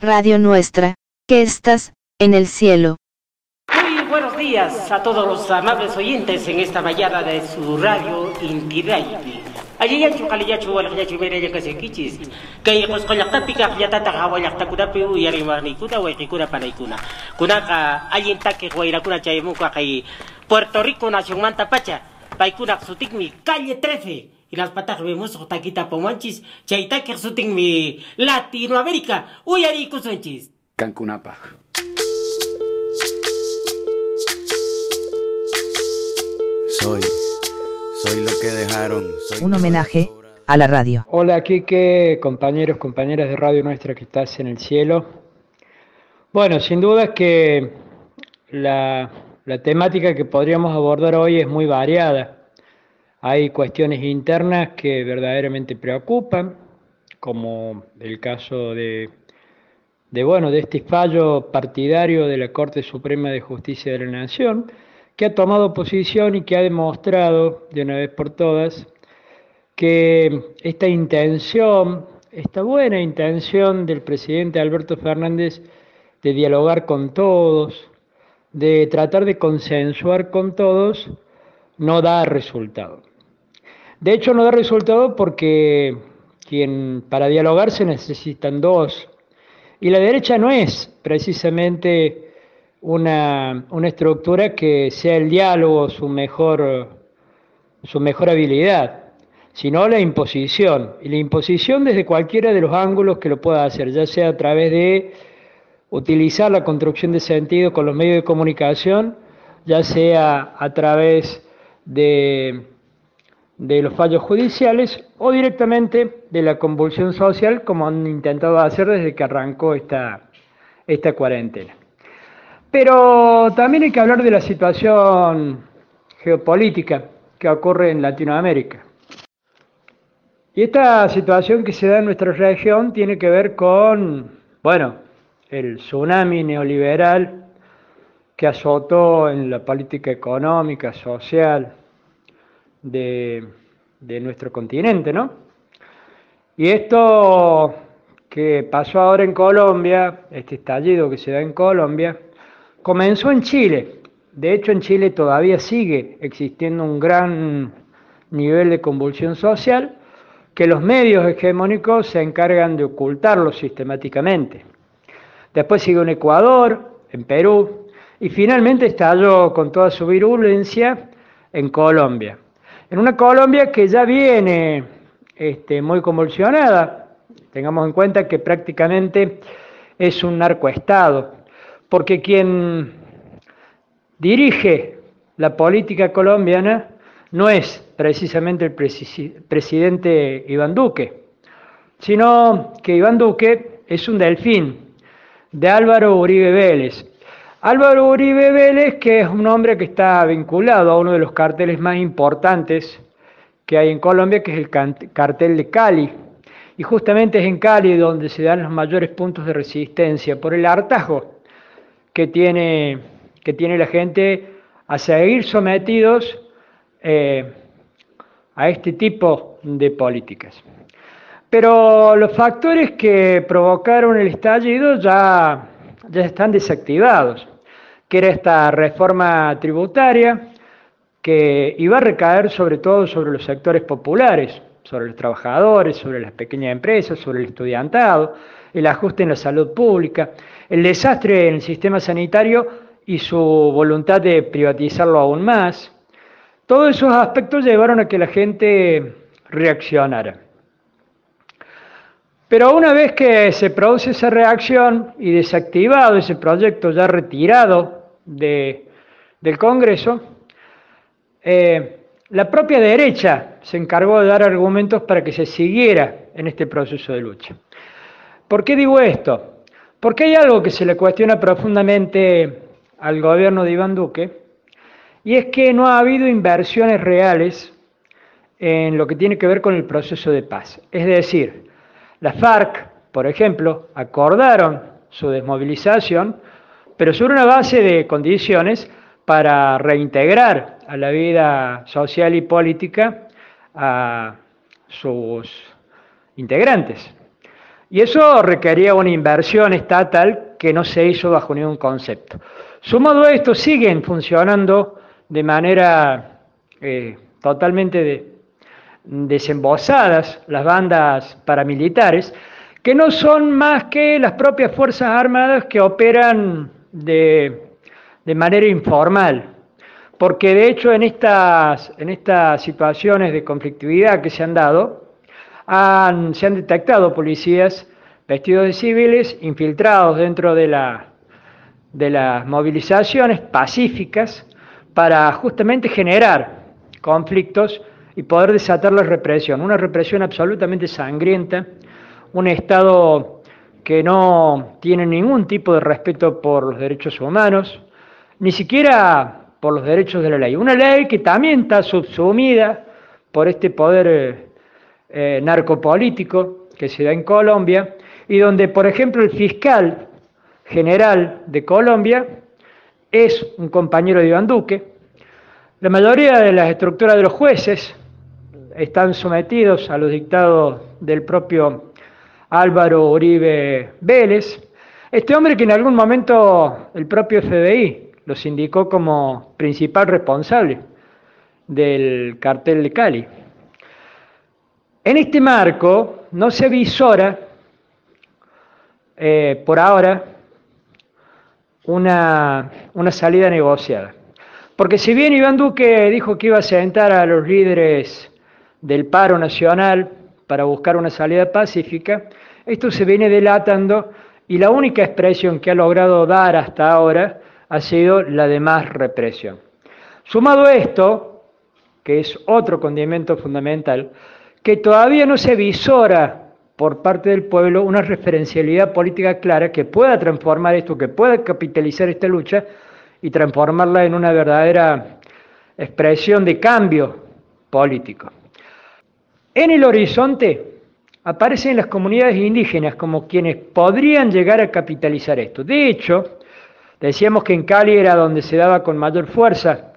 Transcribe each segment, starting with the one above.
Radio Nuestra, que estás, en el cielo. Muy buenos días a todos los amables oyentes en esta mañana de su radio Inti Allí ya chukali ya chuwal ya chumere ya kasi kichis. Kay kos kolak ta pika ya tata hawa ya ta kuda pe yari marni kuda wa kikuda panay kuna. Kuna ka kuna chay mo kay Puerto Rico nación manta pacha. Pai kuna sutik mi calle 13. Y las patas vemos taquita pomanchis. Chaita que sutik mi Latinoamérica. Uyari kusunchis. Cancunapa. Soy soy lo que dejaron. Un homenaje a la radio. Hola Kike, compañeros, compañeras de Radio Nuestra que estás en el cielo. Bueno, sin duda es que la, la temática que podríamos abordar hoy es muy variada. Hay cuestiones internas que verdaderamente preocupan, como el caso de, de, bueno, de este fallo partidario de la Corte Suprema de Justicia de la Nación, que ha tomado posición y que ha demostrado de una vez por todas que esta intención, esta buena intención del presidente Alberto Fernández de dialogar con todos, de tratar de consensuar con todos, no da resultado. De hecho, no da resultado porque quien para dialogar se necesitan dos. Y la derecha no es precisamente una, una estructura que sea el diálogo su mejor, su mejor habilidad, sino la imposición. Y la imposición desde cualquiera de los ángulos que lo pueda hacer, ya sea a través de utilizar la construcción de sentido con los medios de comunicación, ya sea a través de, de los fallos judiciales o directamente de la convulsión social, como han intentado hacer desde que arrancó esta, esta cuarentena. Pero también hay que hablar de la situación geopolítica que ocurre en Latinoamérica. Y esta situación que se da en nuestra región tiene que ver con, bueno, el tsunami neoliberal que azotó en la política económica, social de, nuestro continente, ¿no? Y esto que pasó ahora en Colombia, este estallido que se da en Colombia, Comenzó en Chile, de hecho en Chile todavía sigue existiendo un gran nivel de convulsión social que los medios hegemónicos se encargan de ocultarlo sistemáticamente. Después sigue en Ecuador, en Perú y finalmente estalló con toda su virulencia en Colombia. En una Colombia que ya viene este, muy convulsionada, tengamos en cuenta que prácticamente es un narcoestado porque quien dirige la política colombiana no es precisamente el presidente Iván Duque, sino que Iván Duque es un delfín de Álvaro Uribe Vélez. Álvaro Uribe Vélez, que es un hombre que está vinculado a uno de los carteles más importantes que hay en Colombia, que es el cartel de Cali. Y justamente es en Cali donde se dan los mayores puntos de resistencia por el hartazgo que tiene, que tiene la gente a seguir sometidos eh, a este tipo de políticas. Pero los factores que provocaron el estallido ya, ya están desactivados, que era esta reforma tributaria que iba a recaer sobre todo sobre los sectores populares, sobre los trabajadores, sobre las pequeñas empresas, sobre el estudiantado, el ajuste en la salud pública, el desastre en el sistema sanitario y su voluntad de privatizarlo aún más. Todos esos aspectos llevaron a que la gente reaccionara. Pero una vez que se produce esa reacción y desactivado ese proyecto ya retirado del Congreso, eh, la propia derecha se encargó de dar argumentos para que se siguiera en este proceso de lucha. ¿Por qué digo esto? Porque hay algo que se le cuestiona profundamente al gobierno de Iván Duque, y es que no ha habido inversiones reales en lo que tiene que ver con el proceso de paz. Es decir, la FARC, por ejemplo, acordaron su desmovilización, pero sobre una base de condiciones para reintegrar a la vida social y política a sus integrantes. Y eso requería una inversión estatal que no se hizo bajo ningún concepto. Sumado a esto, siguen funcionando de manera eh, totalmente de, desembosadas las bandas paramilitares, que no son más que las propias Fuerzas Armadas que operan de, de manera informal. Porque de hecho en estas, en estas situaciones de conflictividad que se han dado, se han detectado policías vestidos de civiles infiltrados dentro de, la, de las movilizaciones pacíficas para justamente generar conflictos y poder desatar la represión, una represión absolutamente sangrienta, un Estado que no tiene ningún tipo de respeto por los derechos humanos, ni siquiera por los derechos de la ley. Una ley que también está subsumida por este poder eh, eh, narcopolítico que se da en Colombia y donde, por ejemplo, el fiscal general de Colombia es un compañero de Iván Duque. La mayoría de las estructuras de los jueces están sometidos a los dictados del propio Álvaro Uribe Vélez. Este hombre que en algún momento el propio FBI los indicó como principal responsable del cartel de Cali. En este marco no se visora eh, por ahora una, una salida negociada. Porque si bien Iván Duque dijo que iba a sentar a los líderes del paro nacional para buscar una salida pacífica, esto se viene delatando y la única expresión que ha logrado dar hasta ahora ha sido la de más represión. Sumado a esto, que es otro condimento fundamental, que todavía no se visora por parte del pueblo una referencialidad política clara que pueda transformar esto, que pueda capitalizar esta lucha y transformarla en una verdadera expresión de cambio político. En el horizonte aparecen las comunidades indígenas como quienes podrían llegar a capitalizar esto. De hecho, decíamos que en Cali era donde se daba con mayor fuerza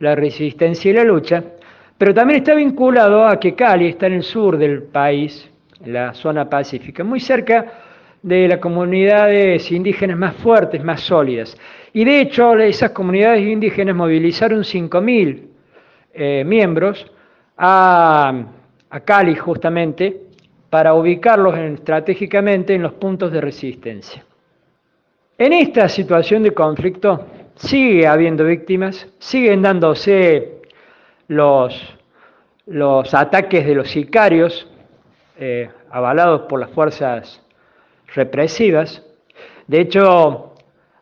la resistencia y la lucha, pero también está vinculado a que Cali está en el sur del país, en la zona pacífica, muy cerca de las comunidades indígenas más fuertes, más sólidas. Y de hecho, esas comunidades indígenas movilizaron 5.000 eh, miembros a, a, Cali justamente para ubicarlos estratégicamente en los puntos de resistencia. En esta situación de conflicto sigue habiendo víctimas, siguen dándose los, los ataques de los sicarios, eh, avalados por las fuerzas represivas. De hecho,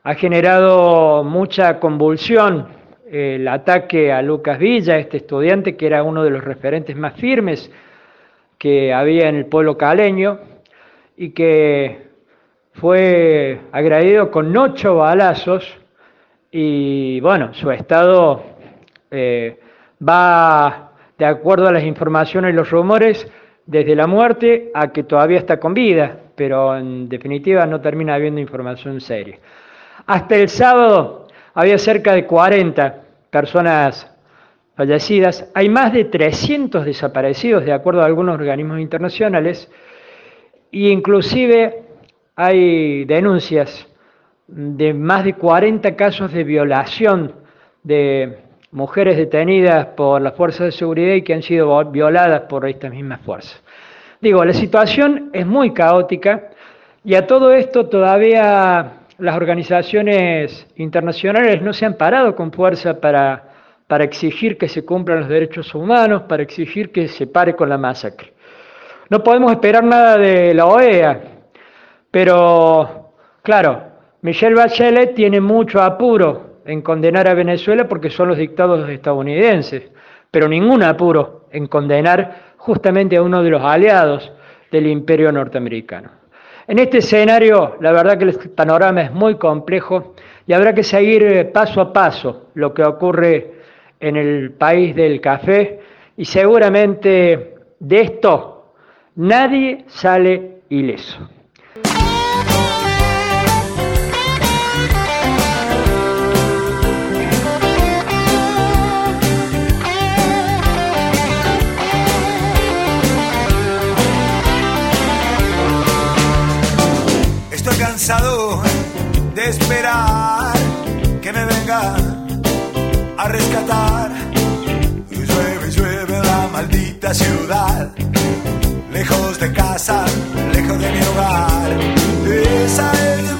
ha generado mucha convulsión el ataque a Lucas Villa, este estudiante que era uno de los referentes más firmes que había en el pueblo caleño y que fue agredido con ocho balazos y bueno, su estado eh, va, de acuerdo a las informaciones y los rumores, desde la muerte a que todavía está con vida, pero en definitiva no termina habiendo información seria. Hasta el sábado había cerca de 40 personas fallecidas, hay más de 300 desaparecidos de acuerdo a algunos organismos internacionales e inclusive hay denuncias de más de 40 casos de violación de mujeres detenidas por las fuerzas de seguridad y que han sido violadas por estas mismas fuerzas. Digo, la situación es muy caótica y a todo esto todavía las organizaciones internacionales no se han parado con fuerza para, para exigir que se cumplan los derechos humanos, para exigir que se pare con la masacre. No podemos esperar nada de la OEA, pero claro, Michelle Bachelet tiene mucho apuro en condenar a Venezuela porque son los dictados estadounidenses, pero ningún apuro en condenar justamente a uno de los aliados del imperio norteamericano. En este escenario, la verdad que el panorama es muy complejo y habrá que seguir eh, paso a paso lo que ocurre en el país del café y seguramente de esto nadie sale ileso. De esperar que me venga a rescatar. Llueve, llueve en la maldita ciudad, lejos de casa, lejos de mi hogar. Esa es